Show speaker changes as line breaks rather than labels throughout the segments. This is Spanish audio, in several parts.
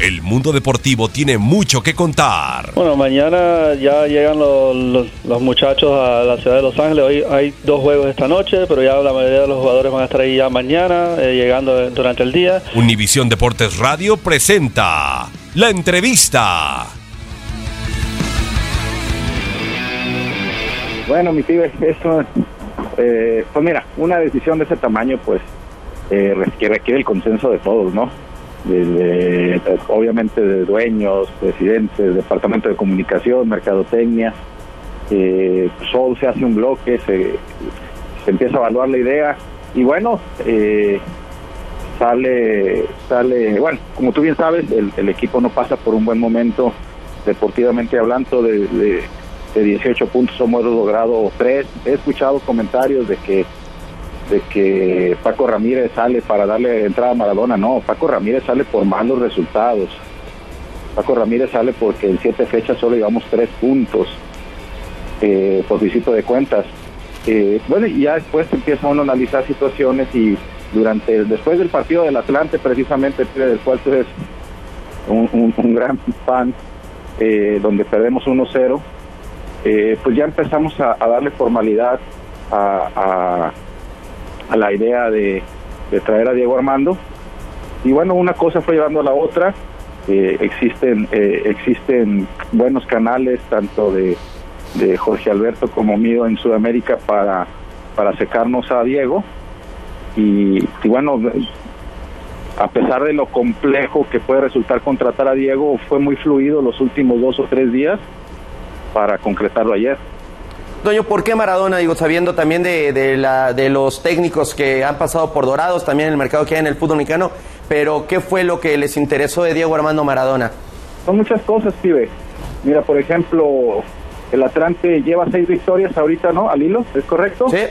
El mundo deportivo tiene mucho que contar.
Bueno, mañana ya llegan los, los, los muchachos a la ciudad de Los Ángeles. Hoy hay dos juegos esta noche, pero ya la mayoría de los jugadores van a estar ahí ya mañana, eh, llegando durante el día.
Univisión Deportes Radio presenta la entrevista.
Bueno, mi pibe, esto, eh, pues mira, una decisión de ese tamaño, pues, eh, que requiere el consenso de todos, ¿no? Eh, obviamente, de dueños, presidentes, departamento de comunicación, mercadotecnia. Eh, solo se hace un bloque, se, empieza a evaluar la idea y bueno, eh, sale, sale, bueno, como tú bien sabes, el, equipo no pasa por un buen momento deportivamente hablando de, de, de 18 puntos hemos logrado tres. He escuchado comentarios de que de que Paco Ramírez sale para darle entrada a Maradona. No, Paco Ramírez sale por malos resultados. Paco Ramírez sale porque en siete fechas solo llevamos tres puntos eh, por visito de cuentas. Eh, bueno, y ya después empieza uno a analizar situaciones y durante después del partido del Atlante, precisamente, del cual tú eres un, un, gran fan, eh, donde perdemos 1-0, eh, pues ya empezamos a, darle formalidad a, a la idea de, traer a Diego Armando. Y bueno, una cosa fue llevando a la otra. Eh, existen, eh, existen buenos canales, tanto de, Jorge Alberto como mío en Sudamérica, para, para secarnos a Diego. Y bueno, a pesar de lo complejo que puede resultar contratar a Diego, fue muy fluido los últimos dos o tres días para concretarlo ayer.
Doño, ¿por qué Maradona? Digo, sabiendo también de, de, la, de los técnicos que han pasado por Dorados, también en el mercado que hay en el fútbol mexicano, pero ¿qué fue lo que les interesó de Diego Armando Maradona?
Son muchas cosas, pibe. Mira, por ejemplo, el Atlante lleva seis victorias ahorita, ¿no? Al hilo, ¿es correcto?
Sí.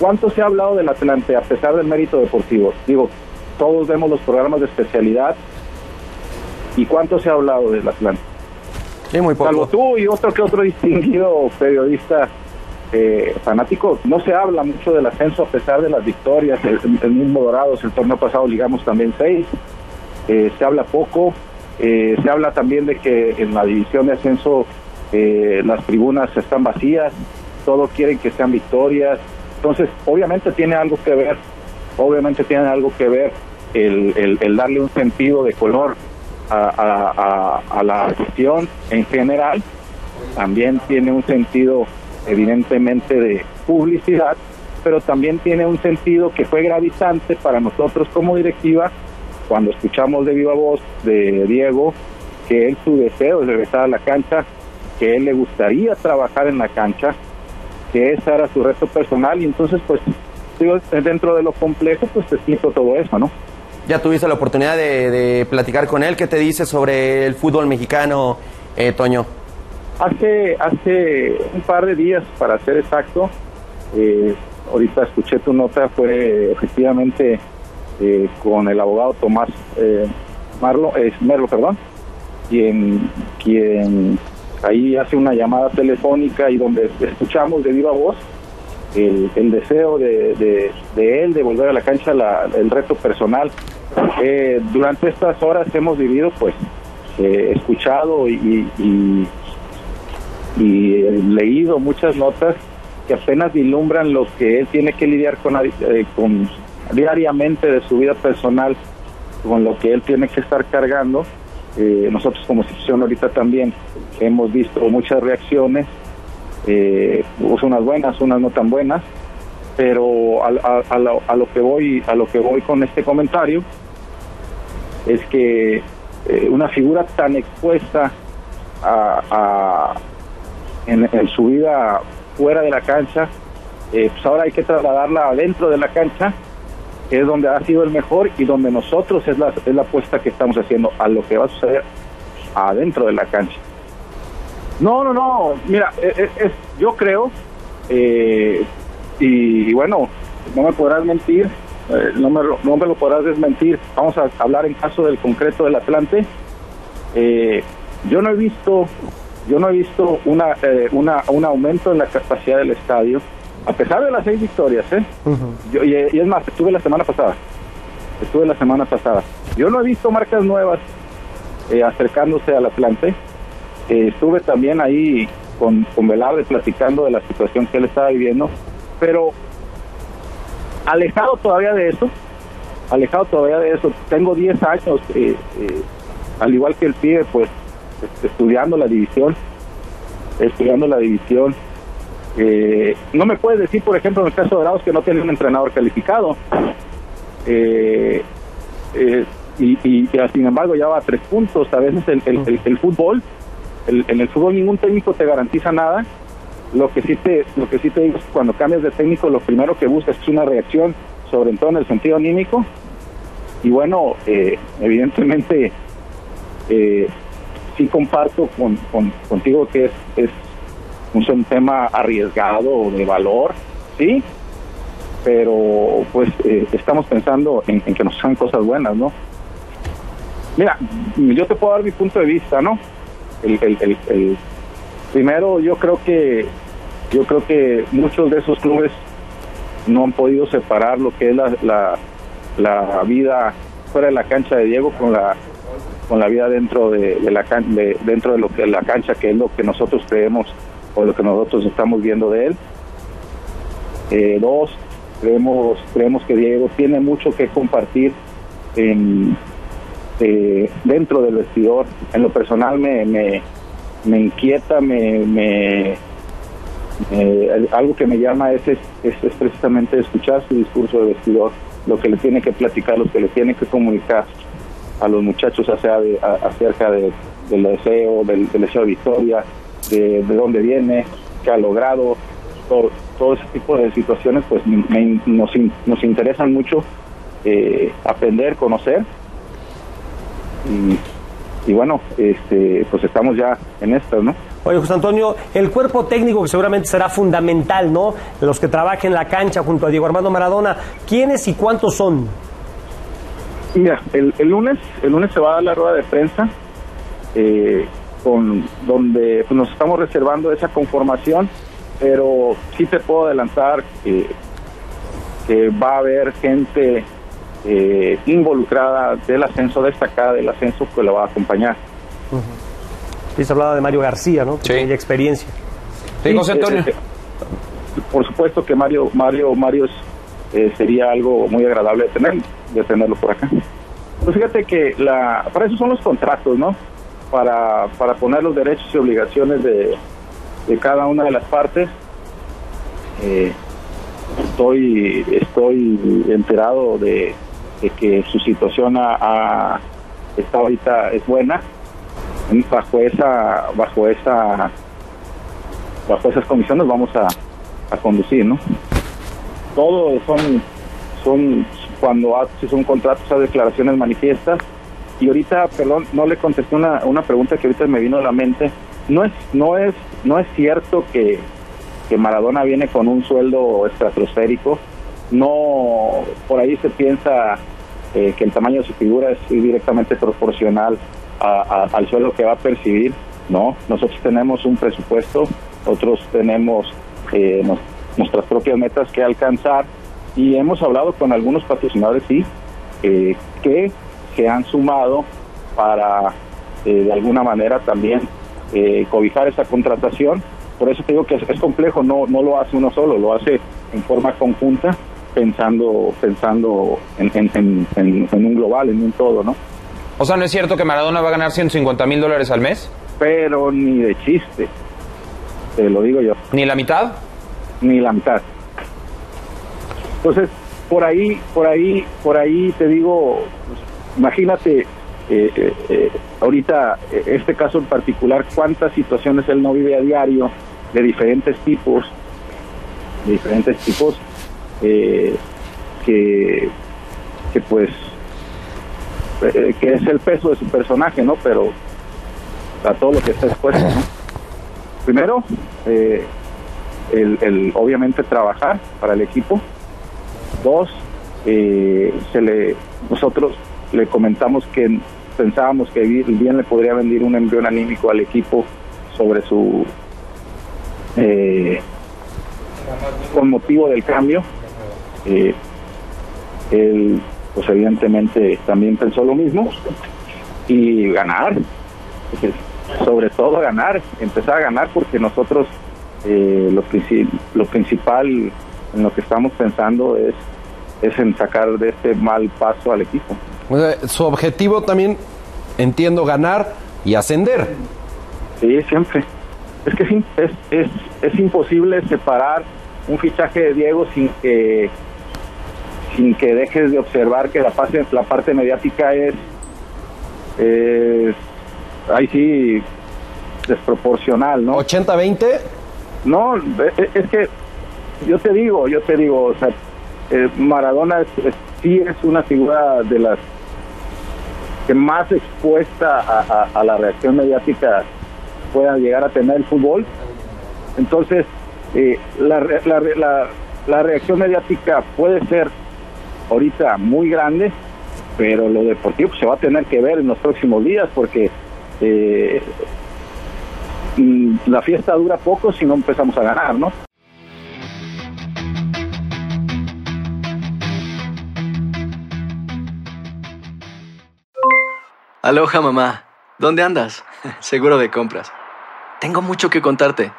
¿Cuánto se ha hablado del Atlante a pesar del mérito deportivo? Digo, todos vemos los programas de especialidad. ¿Y cuánto se ha hablado del Atlante?
Sí, muy poco.
Salvo tú y otro que otro distinguido periodista eh, fanático, no se habla mucho del ascenso a pesar de las victorias. El, el mismo Dorados, el torneo pasado ligamos también seis. Eh, se habla poco. Eh, se habla también de que en la división de ascenso las tribunas están vacías. Todos quieren que sean victorias. Entonces, obviamente tiene algo que ver. Obviamente tiene algo que ver el darle un sentido de color a, la gestión en general, también tiene un sentido evidentemente de publicidad, pero también tiene un sentido que fue gravitante para nosotros como directiva cuando escuchamos de viva voz de Diego que él su deseo es regresar a la cancha, que él le gustaría trabajar en la cancha, que ese era su reto personal y entonces pues digo, dentro de lo complejo, pues te explico todo eso, ¿no?
Ya tuviste la oportunidad de, platicar con él. ¿Qué te dice sobre el fútbol mexicano, eh, Toño?
Hace, hace un par de días, para ser exacto, eh, ahorita escuché tu nota, fue efectivamente eh, con el abogado Tomás eh, Marlo, eh, Merlo, perdón, quien, quien ahí hace una llamada telefónica y donde escuchamos de viva voz el, el deseo de, de, de él de volver a la cancha, la- el reto personal. Eh, durante estas horas hemos vivido, pues, eh, escuchado y, eh, leído muchas notas que apenas vislumbran lo que él tiene que lidiar con, eh, con diariamente de su vida personal, con lo que él tiene que estar cargando. Nosotros como institución ahorita también hemos visto muchas reacciones, unas buenas, unas no tan buenas, pero a, a- a lo, a lo que voy a lo que voy con este comentario es que eh, una figura tan expuesta a, a- en, su vida fuera de la cancha, eh, pues ahora hay que trasladarla adentro de la cancha, que es donde ha sido el mejor y donde nosotros es la, es la apuesta que estamos haciendo a lo que va a suceder adentro de la cancha. No, no, no, mira, es, es- es- yo creo, eh, y bueno, no me podrás mentir, eh, no, me, lo- no me lo podrás desmentir, vamos a hablar en caso del concreto del Atlante, eh, yo no he visto yo no he visto una, eh, una un aumento en la capacidad del estadio a pesar de las seis victorias ¿eh? Yo- y, y es más estuve la semana pasada estuve la semana pasada. Yo no he visto marcas nuevas acercándose al Atlante. Estuve también ahí con, con Velarde platicando de la situación que él estaba viviendo pero alejado todavía de eso alejado todavía de eso. Tengo 10 años eh, eh, al igual que el pibe pues est- estudiando la división estudiando la división. Eh, no me puedes decir por ejemplo en el caso de Dorados que no tiene un entrenador calificado. Y, y, sin embargo ya va a tres puntos. A veces el, el- el- el fútbol en el fútbol ningún técnico te garantiza nada lo que sí te lo que sí te digo es que cuando cambias de técnico lo primero que buscas es una reacción sobre todo en el sentido anímico. Y bueno eh, evidentemente eh, sí comparto con, con- contigo que es, un tema arriesgado de valor sí pero pues eh, estamos pensando en, que nos sean cosas buenas no mira yo te puedo dar mi punto de vista no el- el- el- primero yo creo que yo creo que muchos de esos clubes no han podido separar lo que es la, la, vida fuera de la cancha de Diego con la con la vida dentro de, la de- dentro de lo que la cancha que es lo que nosotros creemos o lo que nosotros estamos viendo de él. Eh, dos creemos creemos que Diego tiene mucho que compartir en, eh, dentro del vestidor. En lo personal me, me, me inquieta me eh, algo que me llama es, es, es precisamente escuchar su discurso de vestidor, lo que le tiene que platicar, lo que le tiene que comunicar a los muchachos de, acerca de- del deseo, del, deseo de victoria, de, de dónde viene, qué ha logrado, todo, todo ese tipo de situaciones pues me- nos, nos interesan mucho eh, aprender, conocer y, y bueno, este, pues estamos ya en esto, ¿no?
Oye, José Antonio, el cuerpo técnico que seguramente será fundamental, ¿no? Los que trabajen en la cancha junto a Diego Armando Maradona, ¿quiénes y cuántos son?
Mira, el, lunes, el lunes se va a dar la rueda de prensa, eh, con donde pues, nos estamos reservando esa conformación, pero sí te puedo adelantar que, va a haber gente eh, involucrada del ascenso, destacada del ascenso, que lo va a acompañar.
Y se hablaba de Mario García, ¿no? Que tiene experiencia.
Sí, José Antonio. eh, eh, por supuesto que Mario Mario Mario es, eh, sería algo muy agradable de tener de tenerlo por acá. Pues fíjate que la para eso son los contratos, ¿no? Para para poner los derechos y obligaciones de, de cada una de las partes. Eh, estoy estoy enterado de, de que su situación a, a- está ahorita es buena bajo esa bajo esa bajo esas condiciones vamos a, a conducir, ¿no? todo son, son cuando haces un contrato, esas declaraciones manifiestas. Y ahorita, perdón, no le contesté una, una pregunta que ahorita me vino a la mente. No es, no es, no es cierto que, que Maradona viene con un sueldo estratosférico. No, por ahí se piensa eh, que el tamaño de su figura es directamente proporcional al sueldo que va a percibir. No, nosotros tenemos un presupuesto, otros tenemos eh, nuestras propias metas que alcanzar y hemos hablado con algunos patrocinadores, sí, eh, que se han sumado para de alguna manera también cobijar esa contratación. Por eso te digo que es, complejo, no, no lo hace uno solo, lo hace en forma conjunta pensando pensando en, en, un global, en un todo, ¿no?
O sea, ¿no es cierto que Maradona va a ganar 150 mil dólares al mes?
Pero ni de chiste, te lo digo yo.
¿Ni la mitad?
Ni la mitad. Entonces, por ahí, por ahí, por ahí te digo, pues, imagínate eh, eh, eh, ahorita este caso en particular, cuántas situaciones él no vive a diario de diferentes tipos, de diferentes tipos, eh, que, que pues eh, que es el peso de su personaje, ¿no? Pero a todo lo que está expuesto, ¿no? Primero, eh, el, obviamente trabajar para el equipo. Dos, se le nosotros le comentamos que pensábamos que bien le podría vender un embrión anímico al equipo sobre su con motivo del cambio eh, él, pues evidentemente también pensó lo mismo y ganar, sobre todo ganar, empezar a ganar porque nosotros eh, lo, lo principal en lo que estamos pensando es, es en sacar de este mal paso al equipo.
su objetivo también, entiendo, ganar y ascender.
Sí, siempre. Es que es, es, es imposible separar un fichaje de Diego sin que sin que dejes de observar que la parte, la parte mediática es, ahí sí, desproporcional, ¿no?
¿80-20?
No, e, e, es que yo te digo, yo te digo, o sea, eh, Maradona es, sí es una figura de las que más expuesta a, la reacción mediática pueda llegar a tener el fútbol. Entonces, eh, la, la, la, la reacción mediática puede ser ahorita muy grande, pero lo deportivo se va a tener que ver en los próximos días porque eh, mm, la fiesta dura poco si no empezamos a ganar, ¿no?
Aloha mamá, ¿dónde andas? Seguro de compras. Tengo mucho que contarte.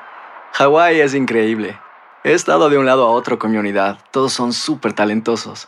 Hawái es increíble. He estado de un lado a otro con mi unidad. Todos son súper talentosos.